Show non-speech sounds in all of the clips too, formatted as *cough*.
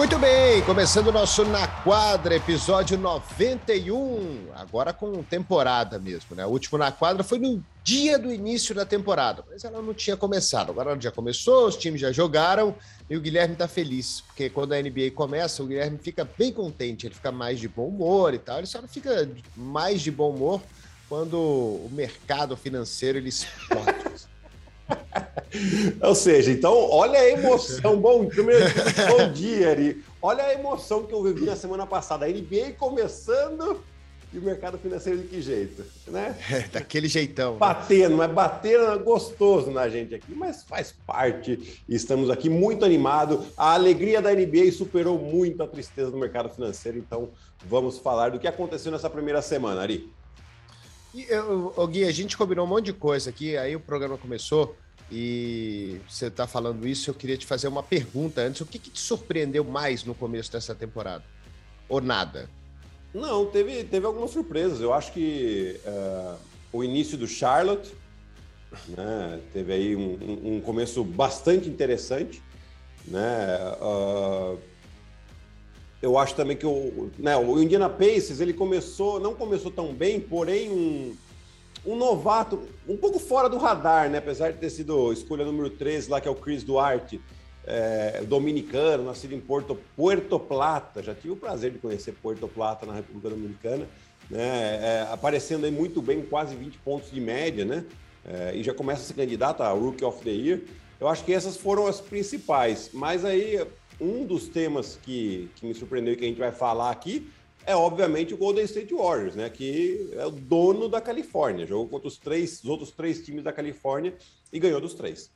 Muito bem, começando o nosso Na Quadra, episódio 91, agora com temporada mesmo, né? O último Na Quadra foi no dia do início da temporada, mas ela não tinha começado. Agora ela já começou, os times já jogaram e o Guilherme tá feliz, porque quando a NBA começa, o Guilherme fica bem contente, ele fica mais de bom humor e tal. Ele só não fica mais de bom humor quando o mercado financeiro ele explode. *laughs* *laughs* Ou seja, então, olha a emoção. Bom, bom dia, Ari. Olha a emoção que eu vivi na semana passada. A NBA começando e o mercado financeiro de que jeito, né? É, daquele jeitão. Né? Batendo, mas batendo gostoso na gente aqui, mas faz parte. Estamos aqui muito animados. A alegria da NBA superou muito a tristeza do mercado financeiro, então vamos falar do que aconteceu nessa primeira semana, Ari. E, eu, Gui, a gente combinou um monte de coisa aqui, aí o programa começou e você está falando isso, eu queria te fazer uma pergunta antes. O que, que te surpreendeu mais no começo dessa temporada? Ou nada? Não, teve, teve algumas surpresas. Eu acho que uh, o início do Charlotte né, teve aí um, um, começo bastante interessante. Né? Uh, eu acho também que o, né, o Indiana Pacers ele começou, não começou tão bem, porém um, um novato um pouco fora do radar, né? Apesar de ter sido escolha número 13 lá, que é o Chris Duarte, é, dominicano, nascido em Porto, Puerto Plata. Já tive o prazer de conhecer Puerto Plata na República Dominicana, né? É, aparecendo aí muito bem, quase 20 pontos de média, né? É, e já começa a ser candidato a Rookie of the Year. Eu acho que essas foram as principais. Mas aí, um dos temas que, que me surpreendeu e que a gente vai falar aqui é obviamente o Golden State Warriors, né? Que é o dono da Califórnia. Jogou contra os três, os outros três times da Califórnia e ganhou dos três.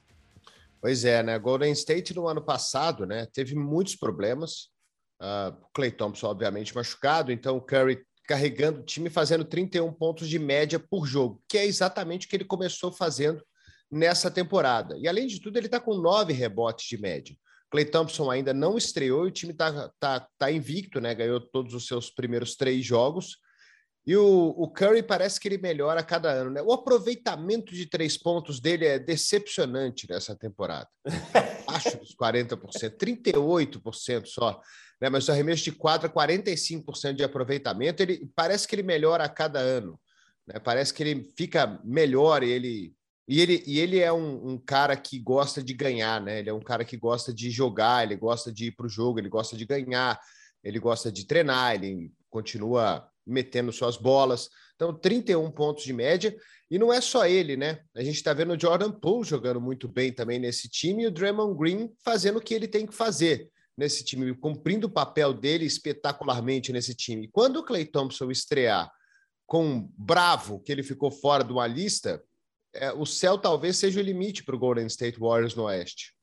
Pois é, né? Golden State no ano passado, né? Teve muitos problemas. Uh, Clay Thompson, obviamente, machucado, então o Curry carregando o time, fazendo 31 pontos de média por jogo, que é exatamente o que ele começou fazendo nessa temporada. E além de tudo, ele está com nove rebotes de média. Clay Thompson ainda não estreou e o time está tá, tá invicto, né? Ganhou todos os seus primeiros três jogos. E o, o, Curry parece que ele melhora a cada ano, né? O aproveitamento de três pontos dele é decepcionante nessa temporada. *laughs* Acho dos 40%, 38% só. Né? Mas o arremesso de quadra, 45% de aproveitamento. Ele parece que ele melhora a cada ano. Né? Parece que ele fica melhor ele e ele, e ele é um, um, cara que gosta de ganhar, né? Ele é um cara que gosta de jogar, ele gosta de ir para o jogo, ele gosta de ganhar, ele gosta de treinar, ele continua metendo suas bolas. Então, 31 pontos de média. E não é só ele, né? A gente está vendo o Jordan Poole jogando muito bem também nesse time e o Draymond Green fazendo o que ele tem que fazer nesse time, cumprindo o papel dele espetacularmente nesse time. Quando o Clay Thompson estrear com Bravo, que ele ficou fora de uma lista, é, o céu talvez seja o limite para o Golden State Warriors no Oeste.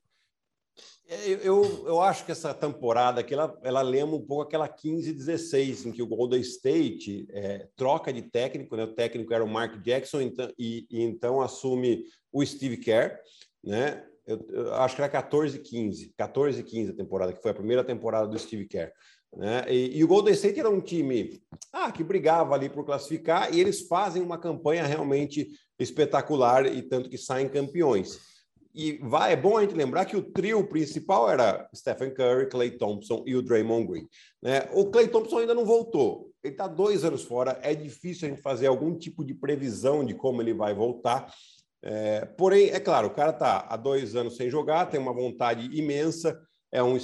É, eu, eu acho que essa temporada aqui, ela, ela lembra um pouco aquela 15-16, em que o Golden State é, troca de técnico, né? o técnico era o Mark Jackson, então, e, e então assume o Steve Kerr, né? Eu, eu acho que era 14-15, 14-15 a temporada, que foi a primeira temporada do Steve Kerr. Né? E, e, o Golden State era um time ah, que brigava ali por classificar, e eles fazem uma campanha realmente espetacular e tanto que saem campeões. E vai, é bom a gente lembrar que o trio principal era Stephen Curry, Clay Thompson e o Draymond Green. Né? O Clay Thompson ainda não voltou. Ele está dois anos fora. É difícil a gente fazer algum tipo de previsão de como ele vai voltar. É, porém, é claro, o cara está há dois anos sem jogar, tem uma vontade imensa, é um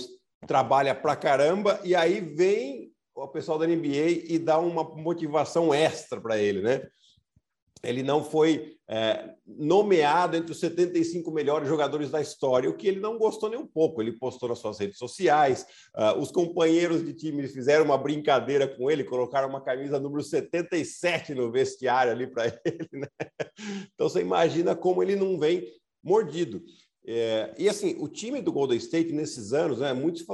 trabalha pra caramba e aí vem o pessoal da NBA e dá uma motivação extra para ele, né? Ele não foi é, nomeado entre os 75 melhores jogadores da história, o que ele não gostou nem um pouco. Ele postou nas suas redes sociais, uh, os companheiros de time fizeram uma brincadeira com ele, colocaram uma camisa número 77 no vestiário ali para *laughs* ele. Né? Então você imagina como ele não vem mordido. É, e assim, o time do Golden State nesses anos, né, muito se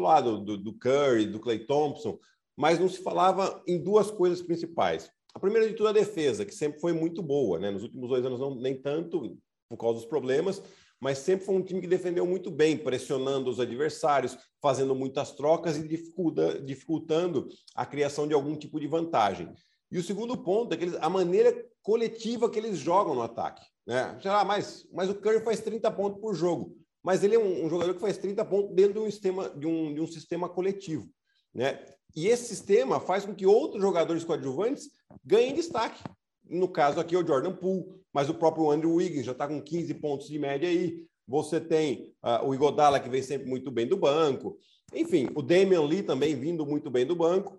do, do Curry, do Clay Thompson, mas não se falava em duas coisas principais a primeira de tudo, a defesa, que sempre foi muito boa, né? Nos últimos dois anos, não, nem tanto por causa dos problemas, mas sempre foi um time que defendeu muito bem, pressionando os adversários, fazendo muitas trocas e dificulta, dificultando a criação de algum tipo de vantagem. E o segundo ponto é que eles, a maneira coletiva que eles jogam no ataque. Né? Sei lá, mas, mas o Curry faz 30 pontos por jogo. mas ele é um, um jogador que faz 30 pontos dentro de um sistema, de um, de um sistema coletivo. Né? E esse sistema faz com que outros jogadores coadjuvantes ganhem destaque. No caso aqui é o Jordan Poole, mas o próprio Andrew Wiggins já está com 15 pontos de média aí. Você tem uh, o Igodala, que vem sempre muito bem do banco. Enfim, o Damian Lee também vindo muito bem do banco.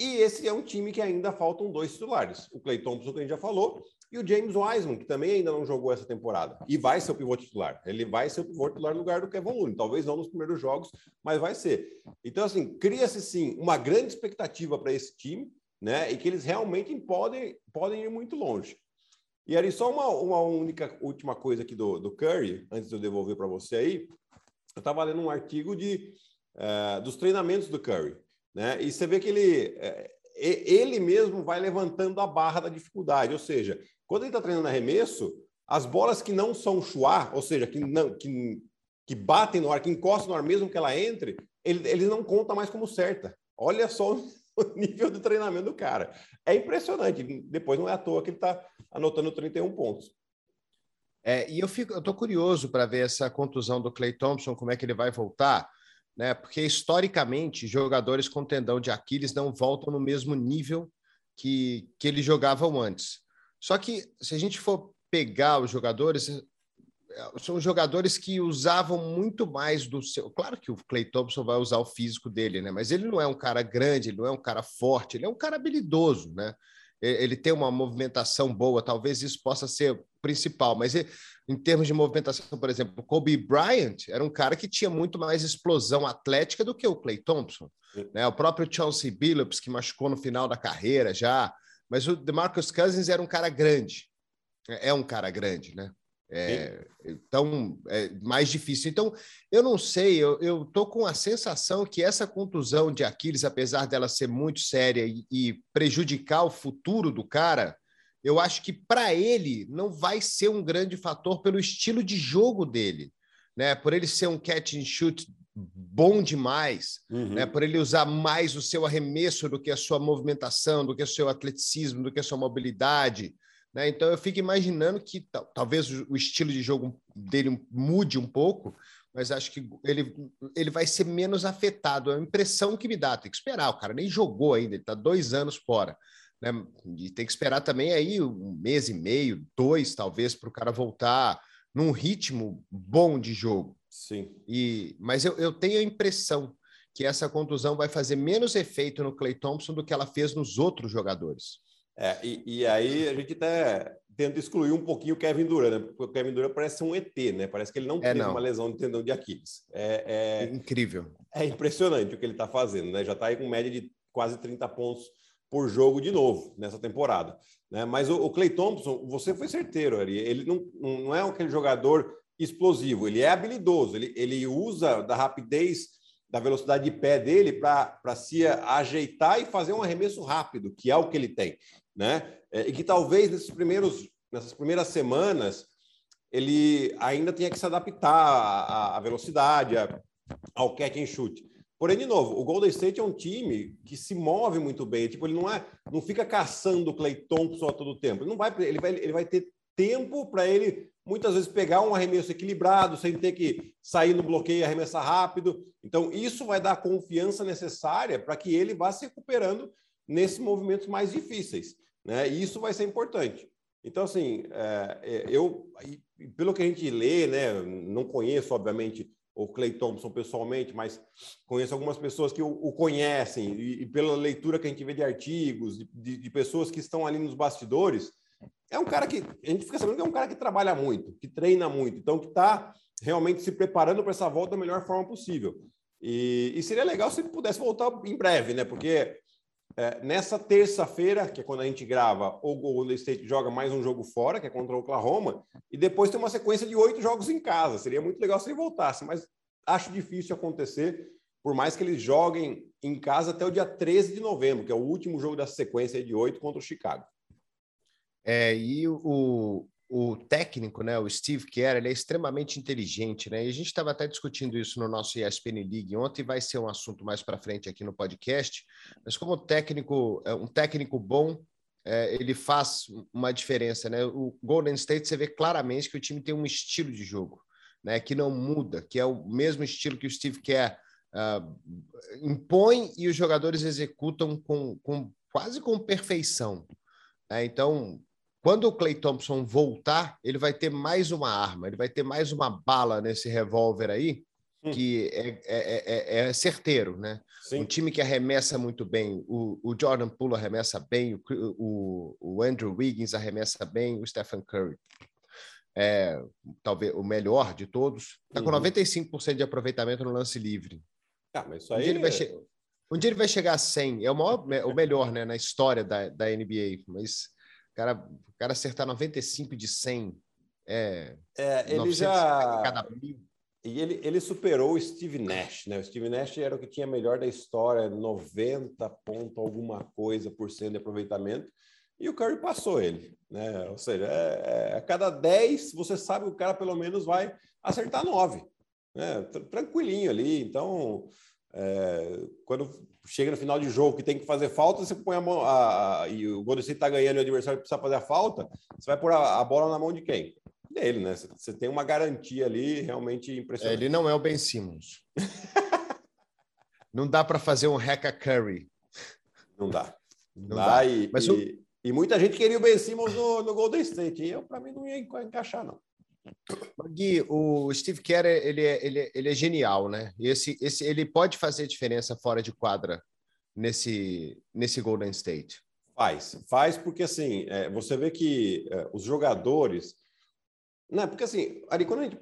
E esse é um time que ainda faltam dois titulares. O Clay Thompson, que a gente já falou, e o James Wiseman, que também ainda não jogou essa temporada. E vai ser o pivô titular. Ele vai ser o pivô titular no lugar do Kevin Looney. Talvez não nos primeiros jogos, mas vai ser. Então, assim, cria-se sim uma grande expectativa para esse time, né? E que eles realmente podem, podem ir muito longe. E ali, só uma, uma única última coisa aqui do, do Curry, antes de eu devolver para você aí. Eu estava lendo um artigo de, uh, dos treinamentos do Curry. Né? E você vê que ele, uh, ele mesmo vai levantando a barra da dificuldade. Ou seja, quando ele está treinando arremesso, as bolas que não são chuá, ou seja, que, não, que, que batem no ar, que encostam no ar mesmo que ela entre, ele, ele não conta mais como certa. Olha só *laughs* o nível de treinamento do cara. É impressionante. Depois não é à toa que ele está anotando 31 pontos. É, e eu fico, eu tô curioso para ver essa contusão do Clay Thompson, como é que ele vai voltar, né? Porque historicamente jogadores com tendão de Aquiles não voltam no mesmo nível que, que eles jogavam antes. Só que se a gente for pegar os jogadores, eh, são jogadores que usavam muito mais do seu. Claro que o Clay Thompson vai usar o físico dele, né? Mas ele não é um cara grande, ele não é um cara forte, ele é um cara habilidoso, né? Ele tem uma movimentação boa, talvez isso possa ser principal, mas ele, em termos de movimentação, por exemplo, Kobe Bryant era um cara que tinha muito mais explosão atlética do que o Clay Thompson. Né? O próprio Chauncey Billups, que machucou no final da carreira já, mas o DeMarcus Cousins era um cara grande. É, é um cara grande, né? É, então, é mais difícil. Então, eu não sei, eu, eu tô com a sensação que essa contusão de Aquiles, apesar dela ser muito séria e, e prejudicar o futuro do cara, eu acho que para ele não vai ser um grande fator pelo estilo de jogo dele, né? Por ele ser um catch and shoot bom demais, uhum. né? por ele usar mais o seu arremesso do que a sua movimentação, do que o seu atleticismo, do que a sua mobilidade. Né? Então eu fico imaginando que talvez o estilo de jogo dele mude um pouco, mas acho que ele, ele vai ser menos afetado. É a impressão que me dá. Tem que esperar, o cara nem jogou ainda, ele está dois anos fora. Né? E tem que esperar também aí um mês e meio, dois, talvez, para o cara voltar num ritmo bom de jogo. Sim. E, mas eu, eu tenho a impressão que essa contusão vai fazer menos efeito no Clay Thompson do que ela fez nos outros jogadores. É, e, e aí a gente até tenta excluir um pouquinho o Kevin Durant, né? porque o Kevin Durant parece um ET, né? Parece que ele não é, teve não. uma lesão de tendão de Aquiles. É, é, Incrível. É impressionante o que ele está fazendo, né? Já está aí com média de quase 30 pontos por jogo de novo nessa temporada. Né? Mas o, o Clay Thompson, você foi certeiro, Ari. Ele não, não é aquele jogador explosivo, ele é habilidoso, ele, ele usa da rapidez, da velocidade de pé dele para se ajeitar e fazer um arremesso rápido, que é o que ele tem, né? É, e que talvez nesses primeiros, nessas primeiras semanas ele ainda tenha que se adaptar à, à velocidade, à, ao catch and shoot. Porém, de novo, o Golden State é um time que se move muito bem. Tipo, ele não é, não fica caçando o Clay Thompson a todo tempo. Ele não vai, ele vai, ele vai ter tempo para ele muitas vezes pegar um arremesso equilibrado, sem ter que sair no bloqueio e arremessar rápido. Então, isso vai dar a confiança necessária para que ele vá se recuperando nesses movimentos mais difíceis. Né? E isso vai ser importante. Então, assim, é, é eu, pelo que a gente lê, né, não conheço, obviamente, o Clay Thompson pessoalmente, mas conheço algumas pessoas que o, o conhecem, e, e, pela leitura que a gente vê de artigos, de, de pessoas que estão ali nos bastidores, é um cara que a gente fica sabendo que é um cara que trabalha muito, que treina muito, então que está realmente se preparando para essa volta da melhor forma possível. E, e, seria legal se ele pudesse voltar em breve, né? Porque é, nessa terça-feira, que é quando a gente grava, o Golden State joga mais um jogo fora, que é contra o Oklahoma, e depois tem uma sequência de oito jogos em casa. Seria muito legal se ele voltasse, mas acho difícil acontecer, por mais que eles joguem em casa até o dia 13 de novembro, que é o último jogo da sequência de oito contra o Chicago. É, e o, o técnico, né, o Steve Kerr, ele é extremamente inteligente, né? E a gente estava até discutindo isso no nosso ESPN League ontem, vai ser um assunto mais para frente aqui no podcast. Mas como técnico, é, um técnico bom, é, ele faz uma diferença, né? O Golden State você vê claramente que o time tem um estilo de jogo. né, que não muda, que é o mesmo estilo que o Steve Kerr uh, impõe e os jogadores executam com, com quase com perfeição. Né? Então, quando o Clay Thompson voltar, ele vai ter mais uma arma, ele vai ter mais uma bala nesse revólver aí, hum. que é, é, é, é, certeiro, né? Sim. Um time que arremessa muito bem, o, o Jordan Poole arremessa bem, o, o, o, Andrew Wiggins arremessa bem, o Stephen Curry é talvez o melhor de todos, está com uhum. 95% de aproveitamento no lance livre. Ah, mas isso aí... Um dia, ele vai che... um dia ele vai chegar a 100, é o, maior, o melhor né, na história da, da NBA, mas cara, o cara acertar 95 de 100 é... é ele já... Cada mil. E ele, ele superou o Steve Nash, né? O Steve Nash era o que tinha melhor da história, 90 ponto alguma coisa por cento de aproveitamento, e o Curry passou ele, né? Ou seja, é, é, a cada 10 você sabe que o cara pelo menos vai acertar 9, né? Tranquilinho ali. Então, é, quando chega no final de jogo que tem que fazer falta, você põe a mão a, a, e o Golden State está ganhando e o adversário precisa fazer a falta, você vai pôr a, a bola na mão de quem? Dele, né? Você, você tem uma garantia ali realmente impressionante. ele não é o Ben Simmons. não dá para fazer um Hecka Curry. Não dá. Não, não dá. dá. E, Mas e, o... e, muita gente queria o Ben Simmons no, no Golden State. E eu, para mim, não ia encaixar, não. Gui, o Steve Kerr ele é, ele, é, ele é genial, né? Esse, esse, ele pode fazer diferença fora de quadra nesse, nesse Golden State. Faz, faz porque assim é, você vê que é, os jogadores, né? Porque assim, ali quando a gente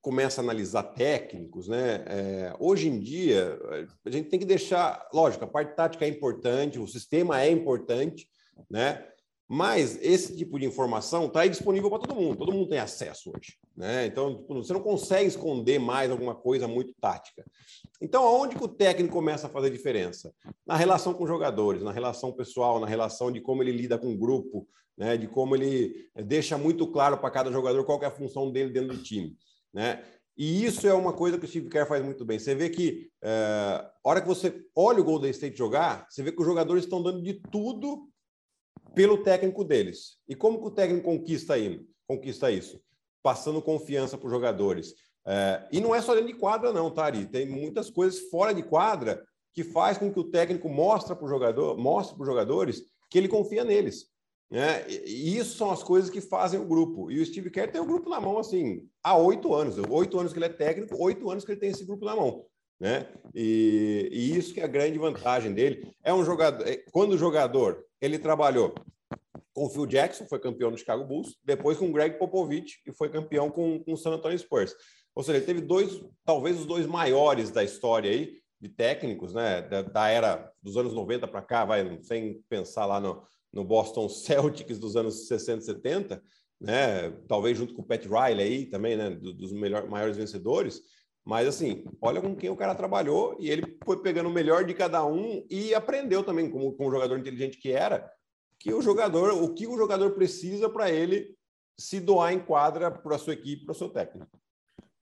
começa a analisar técnicos, né? É, hoje em dia a gente tem que deixar, lógico, a parte tática é importante, o sistema é importante, né? Mas esse tipo de informação está disponível para todo mundo, todo mundo tem acesso hoje. Né? Então, tipo, você não consegue esconder mais alguma coisa muito tática. Então, aonde que o técnico começa a fazer diferença? Na relação com os jogadores, na relação pessoal, na relação de como ele lida com o grupo, né? de como ele deixa muito claro para cada jogador qual é a função dele dentro do time. Né? E isso é uma coisa que o Steve Kerr faz muito bem. Você vê que, é, a hora que você olha o Golden State jogar, você vê que os jogadores estão dando de tudo pelo técnico deles. E como que o técnico conquista, aí, conquista isso? Passando confiança para os jogadores. É, e não é só dentro de quadra, não, Tari. Tem muitas coisas fora de quadra que faz com que o técnico mostre para jogador, mostre para os jogadores que ele confia neles. Né? E isso são as coisas que fazem o grupo. E o Steve Kerr tem o grupo na mão assim há oito anos. Oito anos que ele é técnico, oito anos que ele tem esse grupo na mão. Né? E, e, isso que é a grande vantagem dele. É um jogador. É, quando o jogador ele trabalhou com o Phil Jackson, foi campeão no Chicago Bulls, depois com o Greg Popovich, que foi campeão com, com o San Antonio Spurs. Ou seja, ele teve dois, talvez os dois maiores da história aí, de técnicos, né? Da, da era dos anos 90 para cá, vai, sem pensar lá no, no Boston *laughs* Celtics dos anos 60 e 70, né? Talvez junto com o Pat Riley aí também, né? dos melhores, maiores vencedores. Mas assim, olha com quem o cara trabalhou e ele foi pegando o melhor de cada um e aprendeu também, como, como jogador inteligente que era, que o jogador, o que o jogador precisa para ele se doar em quadra para a sua equipe, para o seu técnico.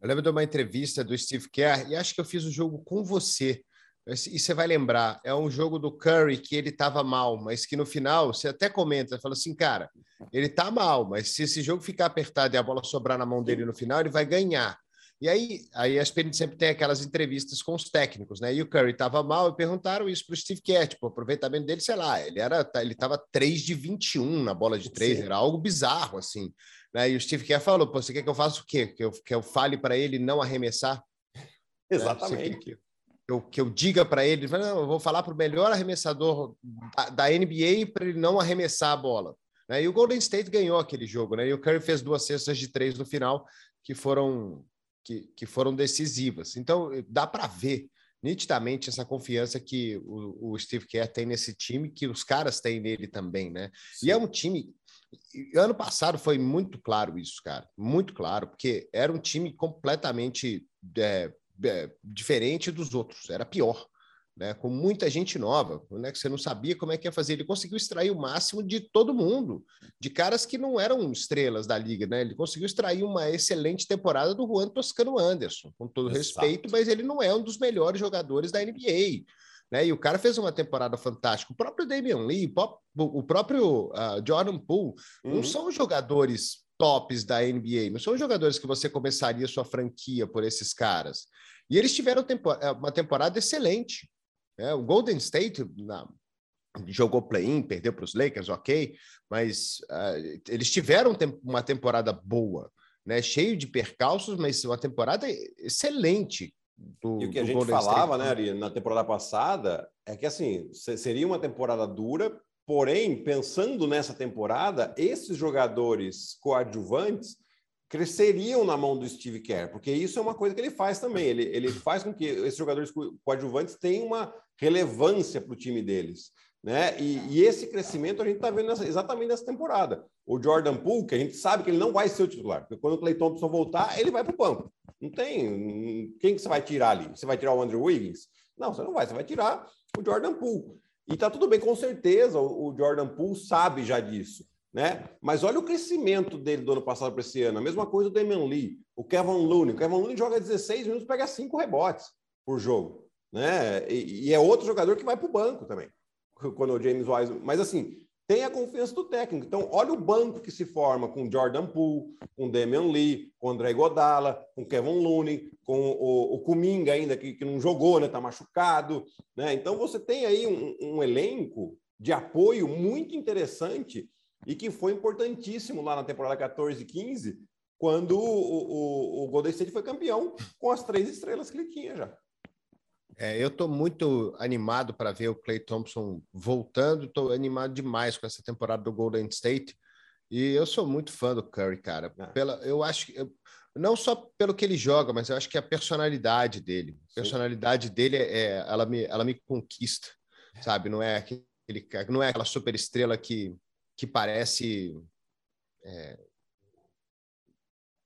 Eu lembro de uma entrevista do Steve Kerr e acho que eu fiz o jogo com você. E você vai lembrar, é um jogo do Curry que ele estava mal, mas que no final você até comenta, fala assim, cara, ele está mal, mas se esse jogo ficar apertado e a bola sobrar na mão dele no final, ele vai ganhar. E aí, aí a ESPN sempre tem aquelas entrevistas com os técnicos, né? E o Curry estava mal e perguntaram isso para o Steve Kerr, tipo, o aproveitamento dele, sei lá, ele era tá, ele estava 3 de 21 na bola de 3, Sim. era algo bizarro, assim. Né? E o Steve Kerr falou, você quer que eu faça o quê? Que eu, que eu fale para ele não arremessar? *laughs* Exatamente. Né? Que, eu, que eu diga para ele, não, eu vou falar para o melhor arremessador da, da NBA para ele não arremessar a bola. Né? E o Golden State ganhou aquele jogo, né? E o Curry fez duas cestas de três no final, que foram que, que foram decisivas. Então, dá para ver nitidamente essa confiança que o, o, Steve Kerr tem nesse time, que os caras têm nele também, né? Sim. E é um time. Ano passado foi muito claro isso, cara, muito claro, porque era um time completamente é, é, diferente dos outros, era pior né, com muita gente nova, né, que você não sabia como é que ia fazer. Ele conseguiu extrair o máximo de todo mundo, de caras que não eram estrelas da liga, né? Ele conseguiu extrair uma excelente temporada do Juan Toscano Anderson, com todo Exato. respeito, mas ele não é um dos melhores jogadores da NBA. Né? E o cara fez uma temporada fantástica. O próprio Damian Lee, o próprio uh, Jordan Poole, uhum. não são jogadores tops da NBA, não são jogadores que você começaria sua franquia por esses caras. E eles tiveram é, uma temporada excelente. Né? O Golden State na, jogou play-in, perdeu para os Lakers, ok, mas uh, eles tiveram uma temporada boa, né? cheio de percalços, mas uma temporada excelente. Do, e o que a gente Golden falava, State. né, Ari, na temporada passada, é que assim seria uma temporada dura, porém, pensando nessa temporada, esses jogadores coadjuvantes cresceriam na mão do Steve Kerr, porque isso é uma coisa que ele faz também. Ele, ele faz com que esses jogadores coadjuvantes tenham uma relevância para o time deles. Né? E, e, esse crescimento a gente está vendo nessa, exatamente nessa temporada. O Jordan Poole, que a gente sabe que ele não vai ser o titular, porque quando o Clay Thompson voltar, ele vai para o banco. Não tem. Quem que você vai tirar ali? Você vai tirar o Andrew Wiggins? Não, você não vai, você vai tirar o Jordan Poole. E tá tudo bem, com certeza o, Jordan Poole sabe já disso. Né? Mas olha o crescimento dele do ano passado para esse ano. A mesma coisa do Damian Lee, o Kevin Looney. O Kevin Looney joga 16 minutos, pega 5 rebotes por jogo. Né? E, e é outro jogador que vai para o banco também quando o James Wise. Mas assim, tem a confiança do técnico. Então, olha o banco que se forma com Jordan Poole, com Damian Lee, com André Godala, com Kevin Looney, com o, o Kuminga ainda, que, que não jogou, né? Tá machucado. Né? Então, você tem aí um, um elenco de apoio muito interessante e que foi importantíssimo lá na temporada 14 e 15, quando o, o, o Golden State foi campeão com as três estrelas que ele tinha já. É, eu estou muito animado para ver o Clay Thompson voltando. Estou animado demais com essa temporada do Golden State. E eu sou muito fã do Curry, cara. Ah. Pela, eu acho que eu, não só pelo que ele joga, mas eu acho que a personalidade dele, a personalidade dele é, ela me, ela me conquista, sabe? Não é aquele, não é aquela super estrela que, que parece é,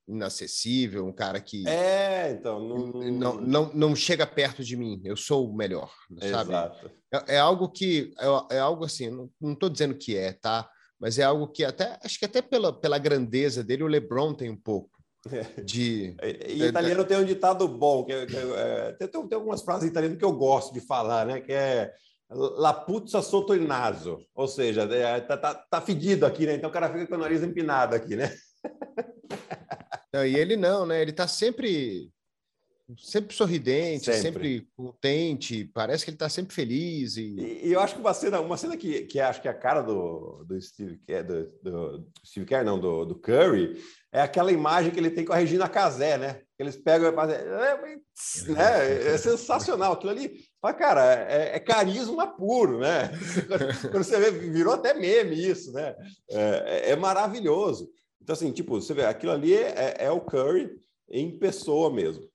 inacessível, um cara que é, então não, não, não, não chega perto de mim. Eu sou o melhor, sabe? Exato. É, é algo que é, é, algo assim. Não estou dizendo que é, tá? Mas é algo que até acho que até pela, pela grandeza dele o LeBron tem um pouco *laughs* de. E, italiano tem um ditado bom que, é, que é, tem, tem algumas frases italianas que eu gosto de falar, né? Que é La puzza sotto il naso, ou seja, é, tá, tá, tá fedido aqui, né? Então o cara fica com o nariz empinado aqui, né? Não, e ele não, né? Ele está sempre sempre sorridente, sempre. sempre. contente, parece que ele está sempre feliz. E... e... E, eu acho que uma cena, uma cena que, que acho que é a cara do, do Steve Kerr, do, do Steve Kerr, não, do, do Curry, é aquela imagem que ele tem com a Regina Casé, né? Eles pegam e fazem. É, né? é sensacional. Aquilo ali, fala, cara, é, é, carisma puro, né? *laughs* Quando você vê, virou até meme isso, né? é, é, é maravilhoso. Então, assim, tipo, você vê, aquilo ali é, é o Curry em pessoa mesmo.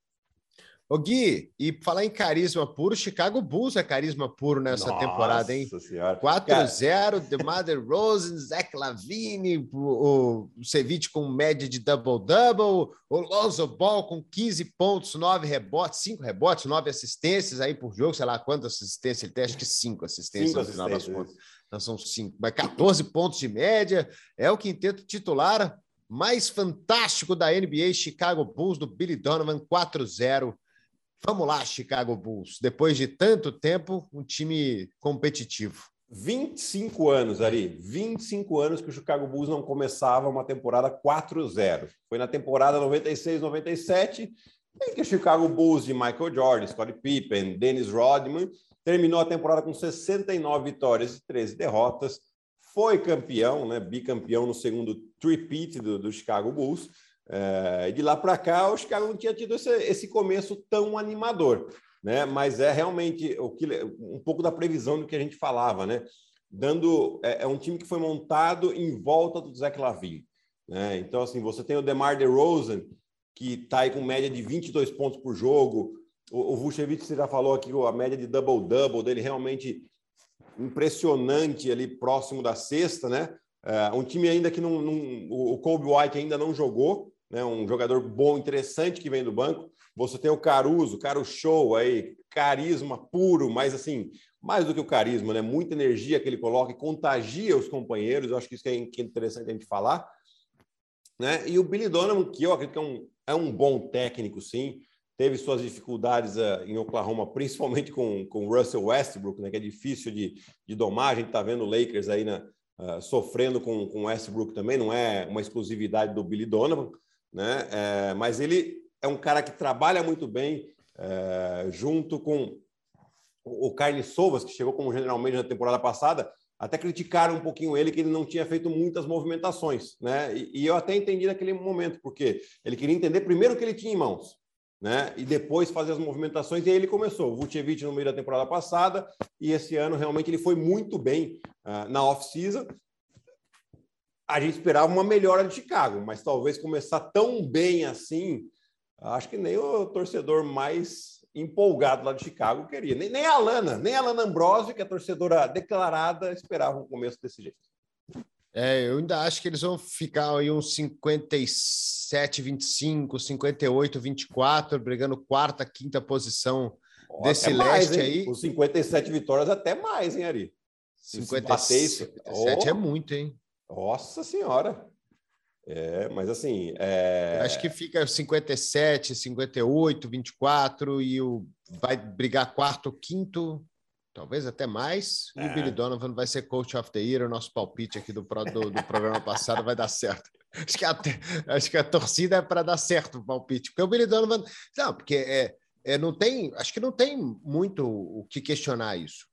Ô Gui, e falar em carisma puro, Chicago Bulls é carisma puro nessa Nossa temporada, hein? 4-0, DeMar Rosen, Zach Lavine, o, o Ceviche com média de double-double, o Lonzo Ball com 15 pontos, 9 rebotes, 5 rebotes, 9 assistências aí por jogo, sei lá quantas assistências ele tem, acho que 5 assistências cinco no final das contas. Então são cinco, mas 14 pontos de média. É o quinteto titular mais fantástico da NBA, Chicago Bulls, do Billy Donovan, 4-0. Vamos lá, Chicago Bulls. Depois de tanto tempo, um time competitivo. 25 anos, Ari. 25 anos que o Chicago Bulls não começava uma temporada 4-0. Foi na temporada 96-97 em que Chicago Bulls de Michael Jordan, Scottie Pippen, Dennis Rodman terminou a temporada com 69 vitórias e 13 derrotas, foi campeão, né, bicampeão no segundo three-peat do, do, Chicago Bulls. É, de lá para cá, o Chicago não tinha tido esse, esse, começo tão animador, né? Mas é realmente o que um pouco da previsão do que a gente falava, né? Dando é, é um time que foi montado em volta do Zach Lavine, né? Então assim, você tem o DeMar DeRozan que está aí com média de 22 pontos por jogo, o, o Vucevic, você já falou aqui, a média de double-double dele realmente impressionante ali próximo da sexta, né? É, um time ainda que não, não, o Kobe White ainda não jogou, né? Um jogador bom, interessante que vem do banco. Você tem o Caruso, cara, o show aí, carisma puro, mas assim, mais do que o carisma, né? Muita energia que ele coloca e contagia os companheiros. Eu acho que isso é, que é interessante a gente falar. Né? E o Billy Donovan, que eu acredito que é um, é um bom técnico, sim teve suas dificuldades uh, em Oklahoma, *laughs* principalmente com o Russell Westbrook, né, que é difícil de, de domar. A gente está vendo o Lakers aí na, uh, sofrendo com, com Westbrook também, não é uma exclusividade do Billy Donovan, né? É, mas ele é um cara que trabalha muito bem é, junto com o Carne Sovas, que chegou como generalmente na temporada passada, até criticaram um pouquinho ele que ele não tinha feito muitas movimentações, né? E, e, eu até entendi naquele momento, porque ele queria entender primeiro o que ele tinha em mãos, né? E depois fazer as movimentações, e aí ele começou. O Vucevic no meio da temporada passada, e esse ano realmente ele foi muito bem uh, na off-season. A gente esperava uma melhora de Chicago, mas talvez começar tão bem assim, acho que nem o torcedor mais empolgado lá de Chicago queria. Nem, nem a Alana, nem a Alana Ambrosio, que é torcedora declarada, esperava um começo desse jeito. É, eu ainda acho que eles vão ficar aí uns 57, 25, 58, 24, brigando quarta, quinta posição oh, desse leste mais, aí. Os 57 vitórias até mais, hein, Ari? 57 oh, é muito, hein? Nossa Senhora! É, mas assim. É... Acho que fica 57, 58, 24 e o vai brigar quarto, quinto, talvez até mais. É. E o Billy é. Donovan vai ser coach of the year. O nosso palpite aqui do, do, do programa passado vai dar certo. Acho que a, acho que a torcida é para dar certo o palpite, porque o Billy Donovan. Não, porque é, é, não tem. Acho que não tem muito o que questionar isso.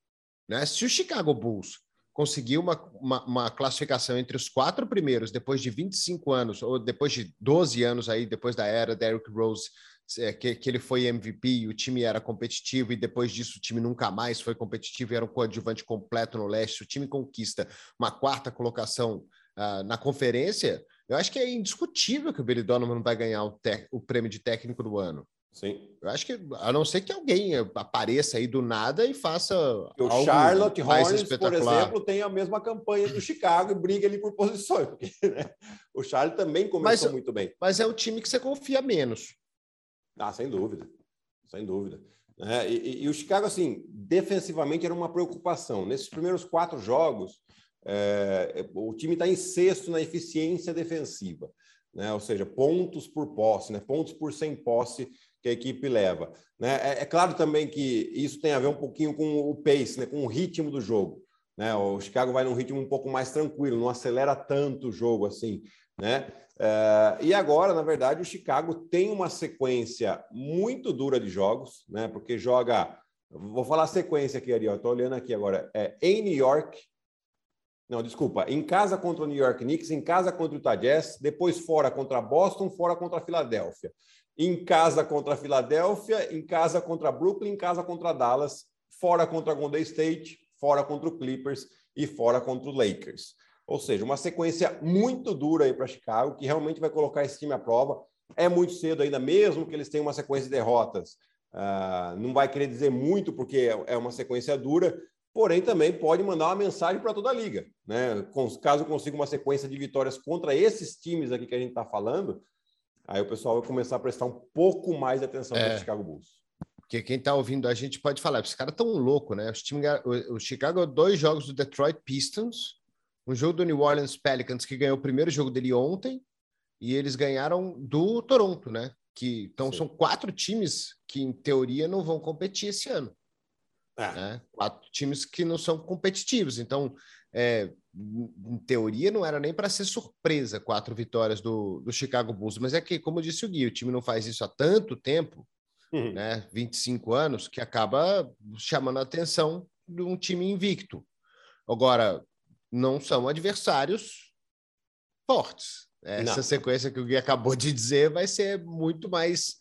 Né? Se o Chicago Bulls conseguiu uma, uma, uma, classificação entre os quatro primeiros depois de 25 anos, ou depois de 12 anos aí, depois da era Derrick Rose, é, que, que ele foi MVP e o time era competitivo, e depois disso o time nunca mais foi competitivo, era um coadjuvante completo no leste, o time conquista uma quarta colocação uh, na conferência, eu acho que é indiscutível que o Billy Donovan vai ganhar o, o prêmio de técnico do ano. Sim. Eu acho que, a não ser que alguém apareça aí do nada e faça. O Charlotte Hornets, por exemplo, tem a mesma campanha do Chicago e briga ali por posições. Porque, *laughs* né? O Charlotte também começou mas, muito bem. Mas é o time que você confia menos. Ah, sem dúvida. Sem dúvida. É, e, e, o Chicago, assim, defensivamente era uma preocupação. Nesses primeiros quatro jogos, é, o time está em sexto na eficiência defensiva. Né? Ou seja, pontos por posse, né? pontos por sem posse que a equipe leva. Né? É, é, claro também que isso tem a ver um pouquinho com o pace, né? com o ritmo do jogo. Né? O Chicago vai num ritmo um pouco mais tranquilo, não acelera tanto o jogo assim. Né? É, e agora, na verdade, o Chicago tem uma sequência muito dura de jogos, né? porque joga. Vou falar a sequência aqui, Ariel. Estou olhando aqui agora. É em New York, não, desculpa. Em casa contra o New York Knicks, em casa contra o Utah Jazz, depois fora contra Boston, fora contra a Filadélfia em casa contra a Filadélfia, em casa contra Brooklyn, em casa contra Dallas, fora contra a Golden State, fora contra o Clippers e fora contra o Lakers. Ou seja, uma sequência muito dura aí para Chicago, que realmente vai colocar esse time à prova. É muito cedo ainda, mesmo que eles tenham uma sequência de derrotas. Uh, não vai querer dizer muito, porque é uma sequência dura, porém também pode mandar uma mensagem para toda a liga. Né? Caso consiga uma sequência de vitórias contra esses times aqui que a gente está falando, Aí o pessoal vai começar a prestar um pouco mais de atenção é. para o Chicago Bulls. Porque quem está ouvindo a gente pode falar, esses caras tão louco, né? O, o Chicago dois jogos do Detroit Pistons, um jogo do New Orleans Pelicans que ganhou o primeiro jogo dele ontem e eles ganharam do Toronto, né? Que então Sim. são quatro times que em teoria não vão competir esse ano. É. Né? Quatro times que não são competitivos. Então, é, em teoria, não era nem para ser surpresa quatro vitórias do, do Chicago Bulls, mas é que, como disse o Gui, o time não faz isso há tanto tempo, uhum. né, 25 anos, que acaba chamando a atenção de um time invicto. Agora, não são adversários fortes. Essa não. sequência que o Gui acabou de dizer vai ser muito mais,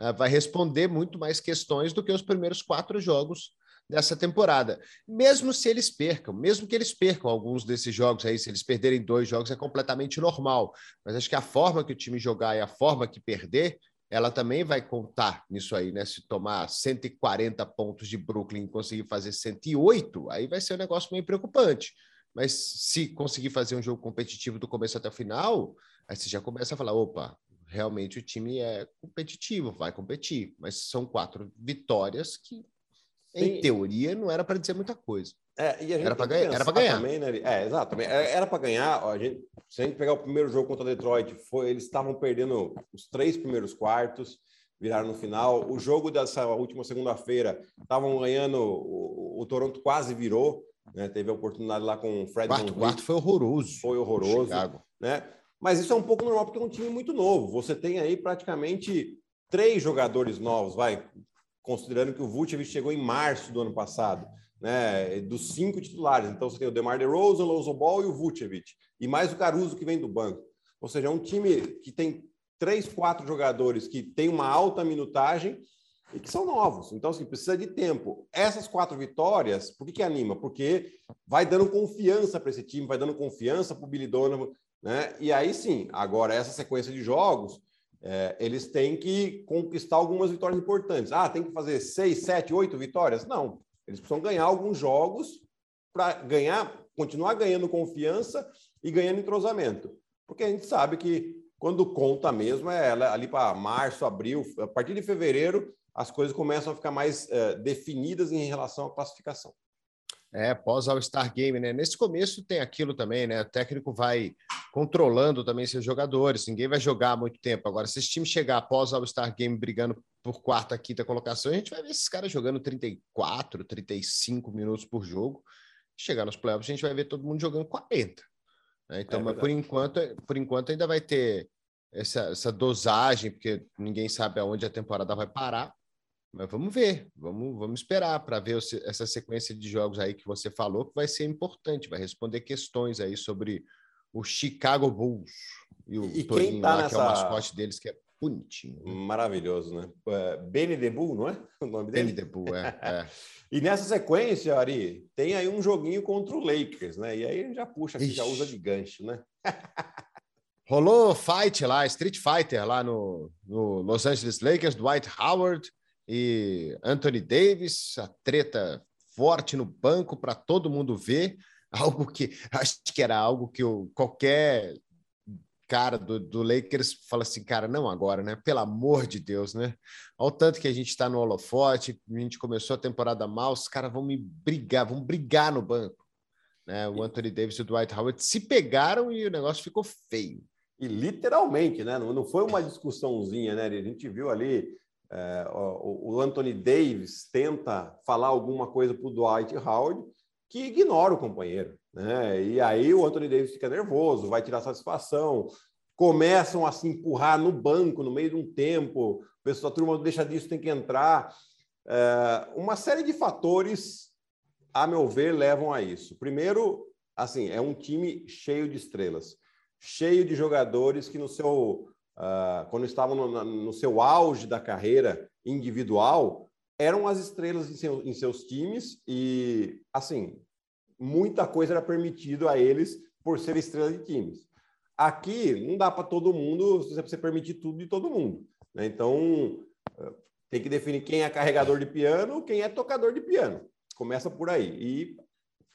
uh, vai responder muito mais questões do que os primeiros quatro jogos dessa temporada. Mesmo se eles percam, mesmo que eles percam alguns desses jogos aí, se eles perderem dois jogos, é completamente normal. Mas acho que a forma que o time jogar e a forma que perder, ela também vai contar nisso aí, né? Se tomar 140 pontos de Brooklyn e conseguir fazer 108, aí vai ser um negócio meio preocupante. Mas se conseguir fazer um jogo competitivo do começo até o final, aí você já começa a falar: opa, realmente o time é competitivo, vai competir. Mas são quatro vitórias que em teoria, não era para dizer muita coisa. É, e a gente era para ganhar. Era para ganhar. Também, né? É, exato. Era para ganhar. Ó, a gente, se a gente pegar o primeiro jogo contra Detroit, foi, eles estavam perdendo os três primeiros quartos, viraram no final. O jogo dessa última segunda-feira, estavam ganhando, o, o, Toronto quase virou. né? Teve a oportunidade lá com o Fred. Quarto, quarto foi horroroso. Foi horroroso, né? Mas isso é um pouco normal porque é um time muito novo. Você tem aí praticamente três jogadores novos, vai, considerando que o Vucevic chegou em março do ano passado, né? Dos cinco titulares. Então você tem o DeMar DeRozan, o Lonzo Ball e o Vucevic. E mais o Caruso que vem do banco. Ou seja, é um time que tem três, quatro jogadores que tem uma alta minutagem e que são novos. Então, assim, precisa de tempo. Essas quatro vitórias, por que, que anima? Porque vai dando confiança para esse time, vai dando confiança para o Billy Donovan, né? E aí sim, agora essa sequência de jogos, é, eles têm que conquistar algumas vitórias importantes. Ah, tem que fazer seis, sete, oito vitórias? Não. Eles precisam ganhar alguns jogos para ganhar, continuar ganhando confiança e ganhando entrosamento. Porque a gente sabe que quando conta mesmo é ali para março, abril, a partir de fevereiro, as coisas começam a ficar mais uh, definidas em relação à classificação. É, pós All-Star Game, né? Nesse começo tem aquilo também, né? O técnico vai controlando também seus jogadores, ninguém vai jogar muito tempo. Agora, se esse time chegar após All-Star Game brigando por quarta, quinta colocação, a gente vai ver esses caras jogando 34, 35 minutos por jogo. Chegar nos playoffs, a gente vai ver todo mundo jogando 40. Né? Então, é mas por enquanto, por enquanto ainda vai ter essa, essa dosagem, porque ninguém sabe aonde a temporada vai parar. Mas vamos ver, vamos, vamos esperar para ver essa sequência de jogos aí que você falou, que vai ser importante, vai responder questões aí sobre o Chicago Bulls e o e Torinho tá lá, nessa... que é o mascote deles, que é bonitinho. Né? Maravilhoso, né? É, Benny the Bull, não é o nome dele? Benny the Bull, é. é. *laughs* e nessa sequência, Ari, tem aí um joguinho contra o Lakers, né? E aí já puxa aqui, Ixi. já usa de gancho, né? Rolou fight lá, Street Fighter lá no, no Los Angeles Lakers, Dwight Howard e Anthony Davis, a treta forte no banco para todo mundo ver, *laughs* algo que acho que era algo que o, qualquer cara do, do, Lakers fala assim, cara, não agora, né? Pelo amor de Deus, né? Olha o tanto que a gente está no holofote, a gente começou a temporada mal, os caras vão me brigar, vão brigar no banco. Né? O Anthony Davis e o Dwight Howard se pegaram e o negócio ficou feio. E literalmente, né? Não, não foi uma discussãozinha, né? A gente viu ali é, o, o, Anthony Davis tenta falar alguma coisa para o Dwight Howard que ignora o companheiro. Né? E aí o Anthony Davis fica nervoso, vai tirar satisfação, começam a se empurrar no banco no meio de um tempo, o pessoal, a turma deixa disso, tem que entrar. É, uma série de fatores, a meu ver, levam a isso. Primeiro, assim, é um time cheio de estrelas, cheio de jogadores que no seu uh, quando estavam no, no, seu auge da carreira individual, eram as estrelas em, seu, em seus times e, assim, muita coisa era permitido a eles por ser estrela de times. Aqui, não dá para todo mundo, você permitir tudo de todo mundo. Né? Então, tem que definir quem é carregador de piano, quem é tocador de piano. Começa por aí. E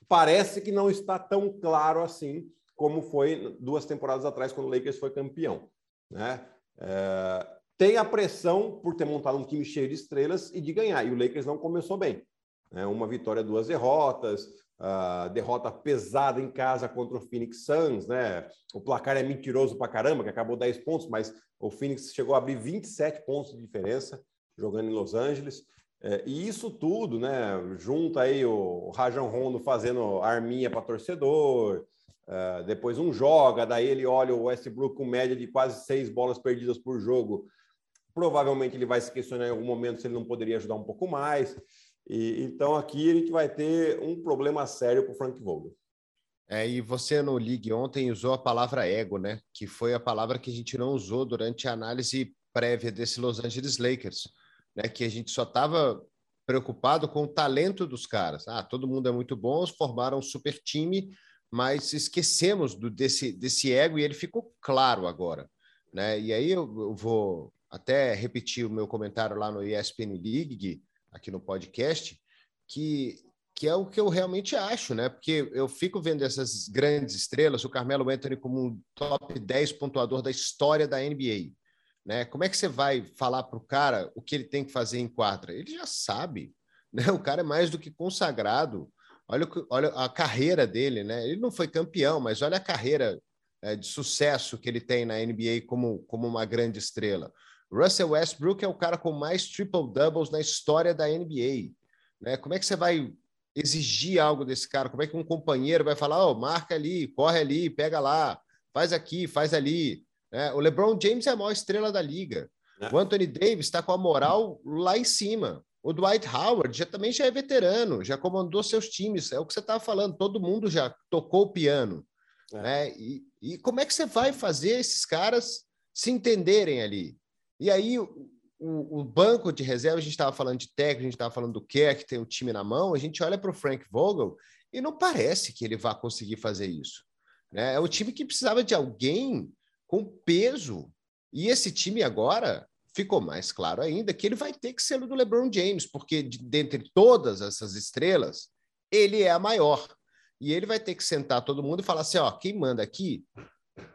parece que não está tão claro assim como foi duas temporadas atrás, quando o Lakers foi campeão. Né? É, tem a pressão por ter montado um time cheio de estrelas e de ganhar. E o Lakers não começou bem. Né? Uma vitória, duas derrotas, uh, derrota pesada em casa contra o Phoenix Suns. Né? O placar é mentiroso pra caramba, que acabou 10 pontos, mas o Phoenix chegou a abrir 27 pontos de diferença jogando em Los Angeles. É, e isso tudo, né? Junta aí o Rajon Rondo fazendo arminha para torcedor, Uh, depois um joga, daí ele olha o Westbrook com média de quase seis bolas perdidas por jogo. Provavelmente ele vai se questionar em algum momento se ele não poderia ajudar um pouco mais. E, então aqui a gente vai ter um problema sério para o Frank Vogel. É, e você no League ontem usou a palavra ego, né? Que foi a palavra que a gente não usou durante a análise prévia desse Los Angeles Lakers, né? Que a gente só estava preocupado com o talento dos caras. Ah, todo mundo é muito bom, formaram um super time, mas esquecemos do, desse, desse ego e ele ficou claro agora. Né? E aí eu, eu vou até repetir o meu comentário lá no ESPN League, aqui no podcast, que, que é o que eu realmente acho, né? Porque eu fico vendo essas grandes estrelas, o Carmelo Anthony como um top 10 pontuador da história da NBA. Né? Como é que você vai falar para o cara o que ele tem que fazer em quadra? Ele já sabe, né? O cara é mais do que consagrado Olha, olha a carreira dele, né? Ele não foi campeão, mas olha a carreira é, de sucesso que ele tem na NBA como, como uma grande estrela. Russell Westbrook é o cara com mais triple doubles na história da NBA. Né? Como é que você vai exigir algo desse cara? Como é que um companheiro vai falar, oh, marca ali, corre ali, pega lá, faz aqui, faz ali? É, o LeBron James é a maior estrela da liga. É. O Anthony Davis está com a moral lá em cima. O Dwight Howard já também já é veterano, já comandou seus times. É o que você estava falando. Todo mundo já tocou o piano. É. Né? E, e como é que você vai fazer esses caras se entenderem ali? E aí o, o, banco de reserva, a gente estava falando de técnico, a gente estava falando do Kerr, que tem o time na mão, a gente olha para o Frank Vogel e não parece que ele vá conseguir fazer isso. Né? É um time que precisava de alguém com peso. E esse time agora ficou mais claro ainda que ele vai ter que ser o do LeBron James, porque de, dentre todas essas estrelas, ele é a maior. E ele vai ter que sentar todo mundo e falar assim: ó, quem manda aqui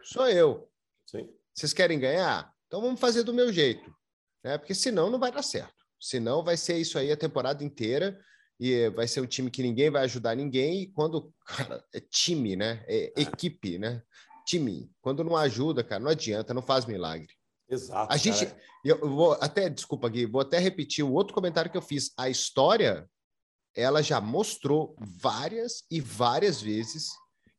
sou eu. Sim. Vocês querem ganhar? Então vamos fazer do meu jeito. Né? Porque senão não vai dar certo. Senão vai ser isso aí a temporada inteira e vai ser um time que ninguém vai ajudar ninguém. E quando, *laughs* cara, é time, né? É, é equipe, né? time. Quando não ajuda, cara, não adianta, não faz milagre. Exato. A gente, eu vou até, desculpa, Gui, vou até repetir o outro comentário que eu fiz. A história, ela já mostrou várias e várias vezes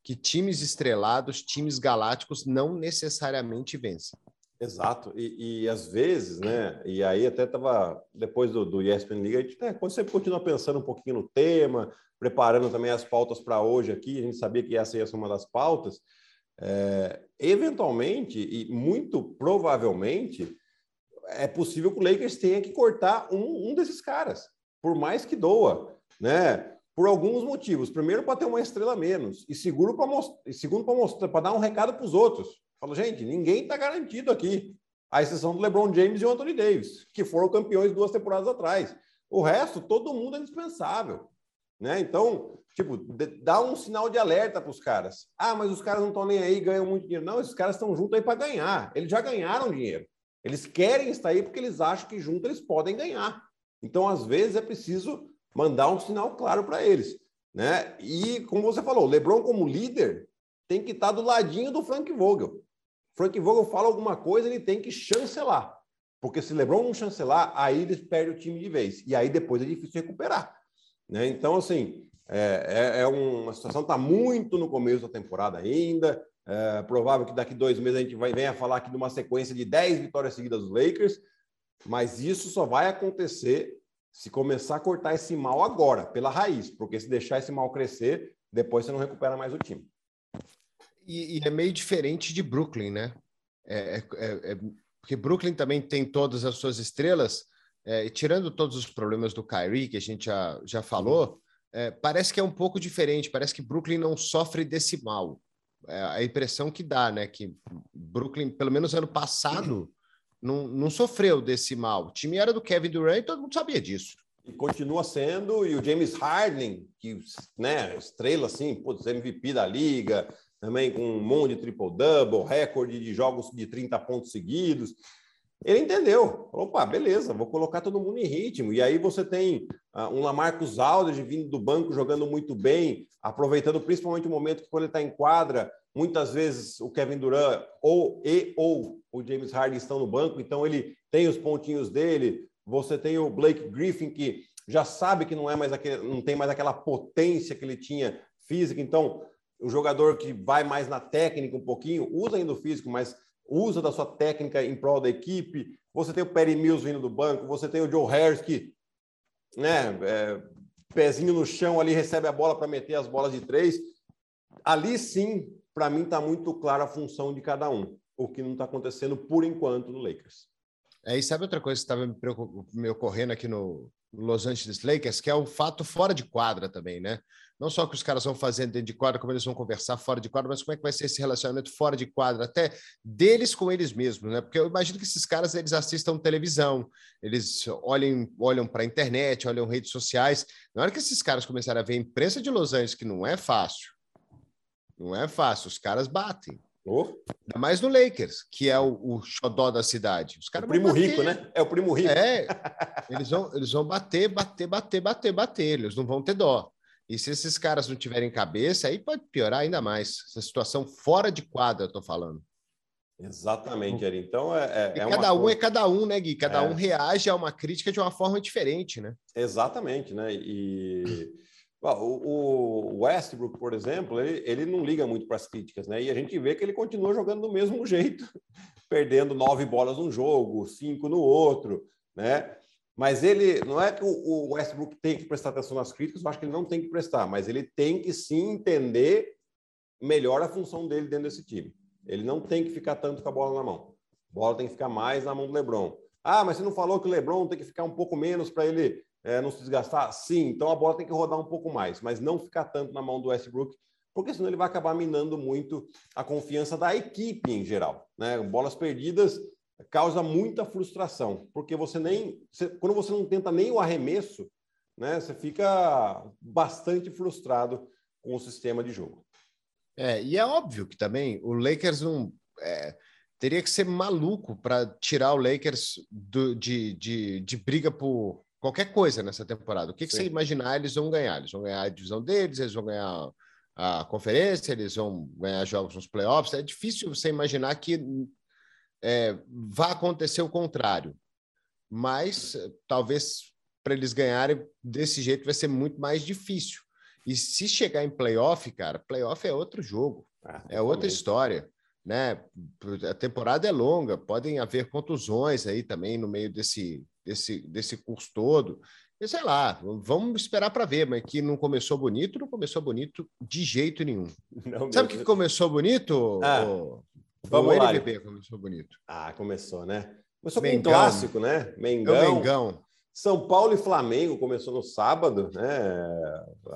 que times estrelados, times galácticos, não necessariamente vencem. Exato, e, e às vezes, né? E aí até estava depois do, do ESPN Liga, a gente né, sempre continua pensando um pouquinho no tema, preparando também as pautas para hoje aqui. A gente sabia que essa ia ser uma das pautas. É, eventualmente e muito provavelmente é possível que o Lakers tenha que cortar um, um desses caras, por mais que doa, né? Por alguns motivos. Primeiro, para ter uma estrela menos, e segundo, para segundo, para mostrar, para dar um recado para os outros. Fala, gente, ninguém está garantido aqui, à exceção do LeBron James e o Anthony Davis, que foram campeões duas temporadas atrás. O resto, todo mundo é indispensável. Né? Então, tipo, dá um sinal de alerta para os caras. Ah, mas os caras não estão nem aí, ganham muito dinheiro. Não, esses caras estão juntos aí para ganhar. Eles já ganharam dinheiro. Eles querem estar aí porque eles acham que juntos eles podem ganhar. Então, às vezes, é preciso mandar um sinal claro para eles. Né? E, como você falou, LeBron, como líder, tem que estar do ladinho do Frank Vogel. Frank Vogel fala alguma coisa, ele tem que chancelar. Porque se LeBron não chancelar, aí eles perdem o time de vez. E aí depois é difícil recuperar. Né? Então, assim, é, é, é uma situação está muito no começo da temporada ainda. É provável que daqui dois meses a gente vai, venha falar aqui de uma sequência de 10 vitórias seguidas dos Lakers, mas isso só vai acontecer se começar a cortar esse mal agora, pela raiz, porque se deixar esse mal crescer, depois você não recupera mais o time. E, e é meio diferente de Brooklyn, né? É, é, é, é porque Brooklyn também tem todas as suas estrelas, é, tirando todos os problemas do Kyrie, que a gente já, já falou, é, parece que é um pouco diferente. Parece que Brooklyn não sofre desse mal. É a impressão que dá, né? Que Brooklyn, pelo menos ano passado, não, não sofreu desse mal. O time era do Kevin Durant e todo mundo sabia disso. E continua sendo, e o James Harden, que, né, estrela assim, putz, MVP da liga, também com um monte de triple-double, recorde de jogos de 30 pontos seguidos. Ele entendeu. Falou, opa, beleza, vou colocar todo mundo em ritmo. E aí você tem uh, um Lamarcus Aldridge vindo do banco, jogando muito bem, aproveitando principalmente o momento que quando ele está em quadra, muitas vezes o Kevin Durant ou e ou o James Harden estão no banco, então ele tem os pontinhos dele. Você tem o Blake Griffin que já sabe que não é mais aquele, não tem mais aquela potência que ele tinha física, então o jogador que vai mais na técnica um pouquinho, usa ainda o físico, mas usa da sua técnica em prol da equipe. Você tem o Perry Mills vindo do banco, você tem o Joe Harris que, né, é, pezinho no chão ali, recebe a bola para meter as bolas de três. Ali sim, para mim, está muito clara a função de cada um, o que não está acontecendo por enquanto no Lakers. É, e sabe outra coisa que estava me, me ocorrendo aqui no, Los Angeles Lakers, que é o fato fora de quadra também, né? Não só o que os caras vão fazendo dentro de quadra, como eles vão conversar fora de quadra, mas como é que vai ser esse relacionamento fora de quadra, até deles com eles mesmos, né? Porque eu imagino que esses caras eles assistam televisão, eles olhem, olham para a internet, olham redes sociais. Na hora que esses caras começarem a ver a imprensa de Los Angeles, que não é fácil, não é fácil, os caras batem. Oh. Ainda mais no Lakers, que é o, o xodó da cidade. Os caras o primo rico, né? É o primo rico. É, eles vão, eles vão bater, bater, bater, bater, bater. Eles não vão ter dó. E se esses caras não tiverem cabeça, aí pode piorar ainda mais. Essa situação fora de quadra, eu tô falando. Exatamente, Eri. Então é, é, é cada um coisa... é cada um, né, Gui? Cada é. um reage a uma crítica de uma forma diferente, né? Exatamente, né? E *clears throat* O, Westbrook, por exemplo, ele, ele não liga muito para as críticas, né? E a gente vê que ele continua jogando do mesmo *laughs* jeito, perdendo nove bolas num jogo, cinco no outro, né? Mas ele não é que o Westbrook tem que prestar atenção nas críticas, eu acho que ele não tem que prestar, mas ele tem que sim entender melhor a função dele dentro desse time. Ele não tem que ficar tanto com a bola na mão. A bola tem que ficar mais na mão do LeBron. Ah, mas você não falou que o LeBron tem que ficar um pouco menos para ele é, não se desgastar? Sim, então a bola tem que rodar um pouco mais, mas não ficar tanto na mão do Westbrook, porque senão ele vai acabar minando muito a confiança da equipe em geral. Né? Bolas perdidas causa muita frustração, porque você nem. Você, quando você não tenta nem o arremesso, né, você fica bastante frustrado com o sistema de jogo. É, e é óbvio que também o Lakers não. É, teria que ser maluco para tirar o Lakers do, de, de, de briga por qualquer coisa nessa temporada. O que, que você imaginar eles vão ganhar? Eles vão ganhar a divisão deles, eles vão ganhar a conferência, eles vão ganhar jogos nos playoffs. É difícil você imaginar que é, vá acontecer o contrário. Mas talvez para eles ganharem desse jeito vai ser muito mais difícil. E se chegar em playoff, cara, playoff é outro jogo, ah, é outra história. Né? A temporada é longa, podem haver contusões aí também no meio desse, desse, desse curso todo. E sei lá, vamos esperar para ver, mas que não começou bonito, não começou bonito de jeito nenhum. *laughs* Não, Sabe o que começou bonito? Ah, o, vamos o lá. Começou bonito. Ah, começou, né? Começou Mengão. com um clássico, né? Mengão. É Mengão. São Paulo e Flamengo começou no sábado, né?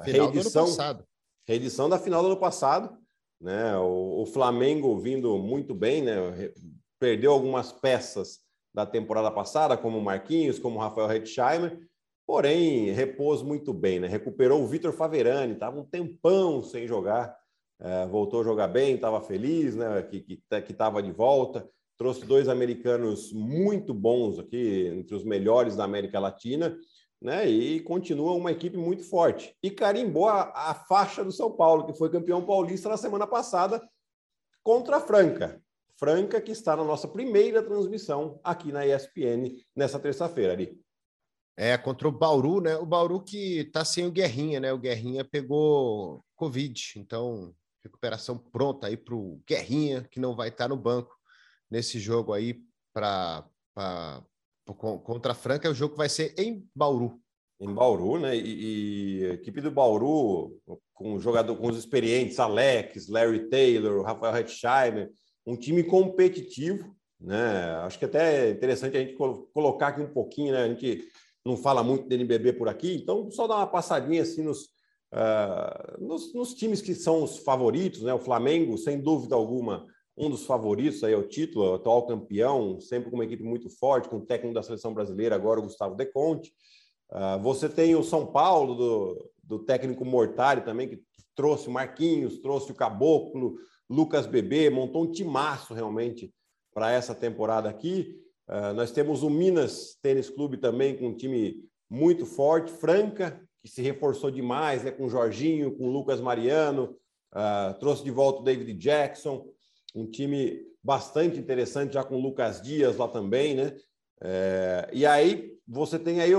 Final reedição, do ano passado. Reedição da final do ano passado, né? O, o Flamengo vindo muito bem, né? Perdeu algumas peças da temporada passada, como o Marquinhos, como o Rafael Hetzheimer, porém repôs muito bem, né? Recuperou o Vitor Faverani, estava um tempão sem jogar, é, voltou a jogar bem, estava feliz, né? Que estava de volta. Trouxe dois americanos muito bons aqui, entre os melhores da América Latina, né? E continua uma equipe muito forte. E carimbou a, a faixa do São Paulo, que foi campeão paulista na semana passada contra a Franca. Franca, que está na nossa primeira transmissão aqui na ESPN nessa terça-feira, ali. É, contra o Bauru, né? O Bauru que está sem o Guerrinha, né? O Guerrinha pegou Covid, então recuperação pronta aí para o Guerrinha, que não vai estar no banco nesse jogo aí para contra a Franca. O jogo vai ser em Bauru. Em Bauru, né? E, e a equipe do Bauru, com jogador com os experientes, Alex, Larry Taylor, Rafael Hetzheimer, um time competitivo, né? Acho que até é interessante a gente colocar aqui um pouquinho, né? A gente não fala muito de NBB por aqui, então só dar uma passadinha assim nos, uh, nos, nos, times que são os favoritos, né? O Flamengo, sem dúvida alguma, um dos favoritos aí ao título, o atual campeão, sempre com uma equipe muito forte, com o técnico da seleção brasileira, agora o Gustavo De Conte. Uh, você tem o São Paulo, do, do técnico Mortari também, que trouxe o Marquinhos, trouxe o Caboclo, Lucas Bebê, montou um timaço realmente para essa temporada aqui. Uh, nós temos o Minas Tênis Clube também, com um time muito forte, Franca, que se reforçou demais, né, com o Jorginho, com o Lucas Mariano, uh, trouxe de volta o David Jackson, um time bastante interessante, já com o Lucas Dias lá também, né? É, e aí você tem aí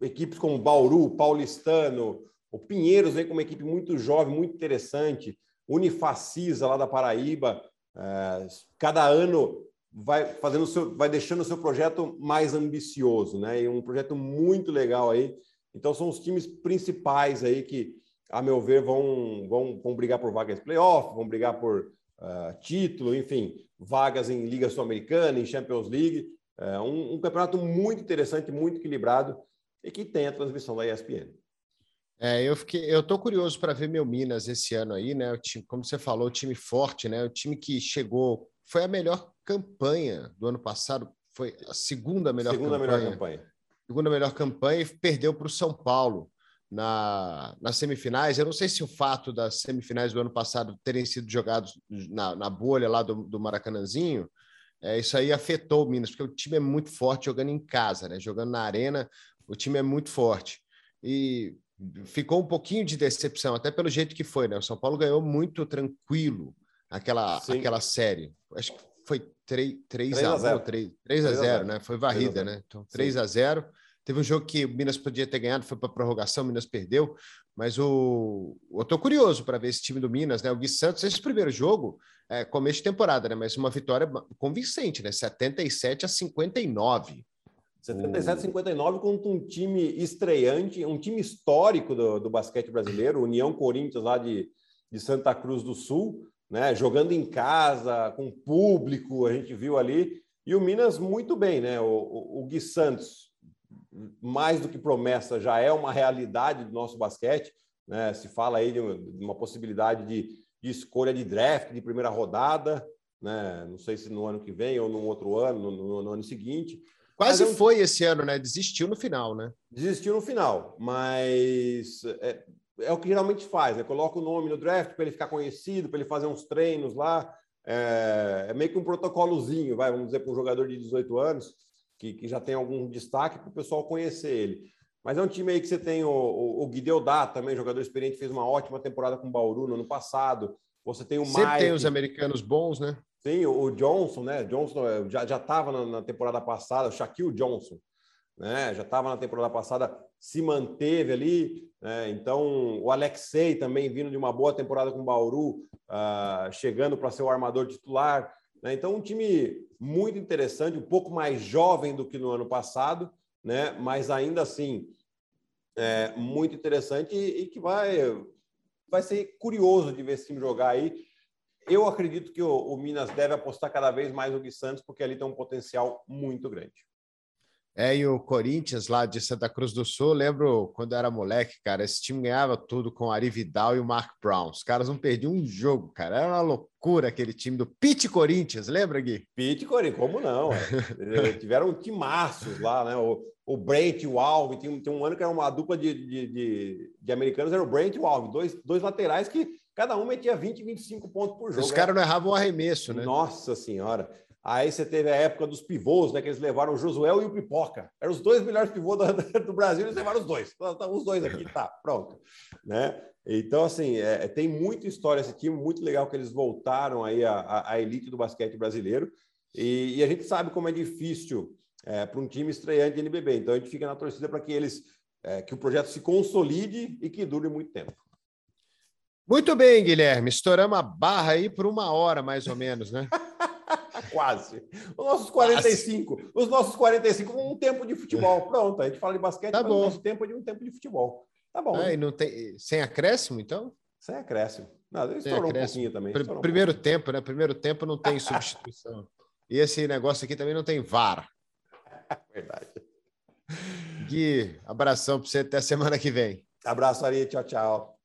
equipes como Bauru, Paulistano, o Pinheiros vem com uma equipe muito jovem, muito interessante. Unifacisa, lá da Paraíba, é, cada ano vai fazendo seu, vai deixando o seu projeto mais ambicioso, né? E um projeto muito legal aí. Então são os times principais aí que, a meu ver, vão, vão, vão brigar por vagas playoff, vão brigar por uh, título, enfim, vagas em Liga Sul-Americana, em Champions League. É um, um campeonato muito interessante, muito equilibrado e que tem a transmissão da ESPN. É, eu fiquei, eu tô curioso para ver meu Minas esse ano aí, né? O time, como você falou, o time forte, né? O time que chegou, foi a melhor campanha do ano passado, foi a segunda melhor segunda campanha. Melhor campanha. Segunda melhor campanha e perdeu para o São Paulo na, nas semifinais. Eu não sei se o fato das semifinais do ano passado terem sido jogados na, na bolha lá do, do Maracanãzinho, é, isso aí afetou o Minas, porque o time é muito forte jogando em casa, né? Jogando na arena, o time é muito forte. E ficou um pouquinho de decepção, até pelo jeito que foi, né? O São Paulo ganhou muito tranquilo aquela, aquela série. Acho que foi 3, 3, 3 a 0, 3, 3 a 0, né? Foi varrida, né? Então, 3 Sim. a 0. Teve um jogo que o Minas podia ter ganhado, foi para prorrogação, o Minas perdeu. Mas o, eu estou curioso para ver esse time do Minas, né? O Gui Santos, esse primeiro jogo, é começo de temporada, né? Mas uma vitória convincente, né? 77 a 59. 77 a 59 contra um time estreante, um time histórico do, do basquete brasileiro, União Corinthians lá de, de Santa Cruz do Sul, né? Jogando em casa, com público, a gente viu ali. E o Minas muito bem, né? O, o, o Gui Santos mais do que promessa, já é uma realidade do nosso basquete. Né? Se fala aí de uma possibilidade de, de escolha de draft de primeira rodada, né? não sei se no ano que vem ou no outro ano, no, no ano seguinte. Quase é um... foi esse ano, né? Desistiu no final, né? Desistiu no final, mas é, é o que geralmente faz, né? Coloca o nome no draft para ele ficar conhecido, para ele fazer uns treinos lá. É, é, meio que um protocolozinho, vai, vamos dizer, para um jogador de 18 anos que, que já tem algum destaque para o pessoal conhecer ele. Mas é um time aí que você tem o, o, o Guideodá também, jogador experiente, fez uma ótima temporada com o Bauru no ano passado. Você tem o Sempre Mike. tem os americanos bons, né? Sim, o, Johnson, né? Johnson é, já estava na, na, temporada passada, o Shaquille Johnson, né? Já estava na temporada passada, se manteve ali. Né? Então, o Alexei também vindo de uma boa temporada com o Bauru, uh, chegando para ser o armador titular. Né? Então, um time muito interessante, um pouco mais jovem do que no ano passado, né? mas ainda assim é, muito interessante e, e, que vai, vai ser curioso de ver esse time jogar aí. Eu acredito que o, o Minas deve apostar cada vez mais no Gui Santos, porque ali tem um potencial muito grande. É, e o Corinthians lá de Santa Cruz do Sul, lembro quando eu era moleque, cara, esse time ganhava tudo com o Ari Vidal e o Mark Brown. Os caras não perdiam um jogo, cara. Era uma loucura aquele time do Pit Corinthians, lembra, Gui? Pit Corinthians, como não? É. Tiveram timaços lá, né? O, o Brent e o Alves, tem, tem um ano que era uma dupla de, de, de, de americanos, era o Brent e o Alves, dois, dois laterais que cada um metia 20, 25 pontos por jogo. Os caras não erravam o arremesso, né? Nossa Senhora. Aí você teve a época dos pivôs, né? Que eles levaram o Josuel e o Pipoca. Eram os dois melhores pivôs do, *laughs* do Brasil, eles levaram os dois. Então, tá, os dois aqui, tá, pronto. Né? Então, assim, é, é, tem muita história esse time, muito legal que eles voltaram aí à, à elite do basquete brasileiro. E, e, a gente sabe como é difícil é, para um time estreante de NBB. Então, a gente fica na torcida para que eles, é, que o projeto se consolide e que dure muito tempo. Muito bem, Guilherme. Estouramos a barra aí por uma hora, mais ou menos, né? *laughs* Quase. Os nossos 45. Quase. Os nossos 45, um tempo de futebol. *laughs* Pronto, a gente fala de basquete, tá bom. o nosso tempo é de um tempo de futebol. Tá bom. Ah, não tem... Sem acréscimo, então? Sem acréscimo. Não, estourou um pouquinho também. Um Primeiro tempo, né? Primeiro tempo não tem *laughs* substituição. e esse negócio aqui também não tem VAR. *laughs* Verdade. Gui, abração para você até semana que vem. Abraço, Ari. Tchau, tchau.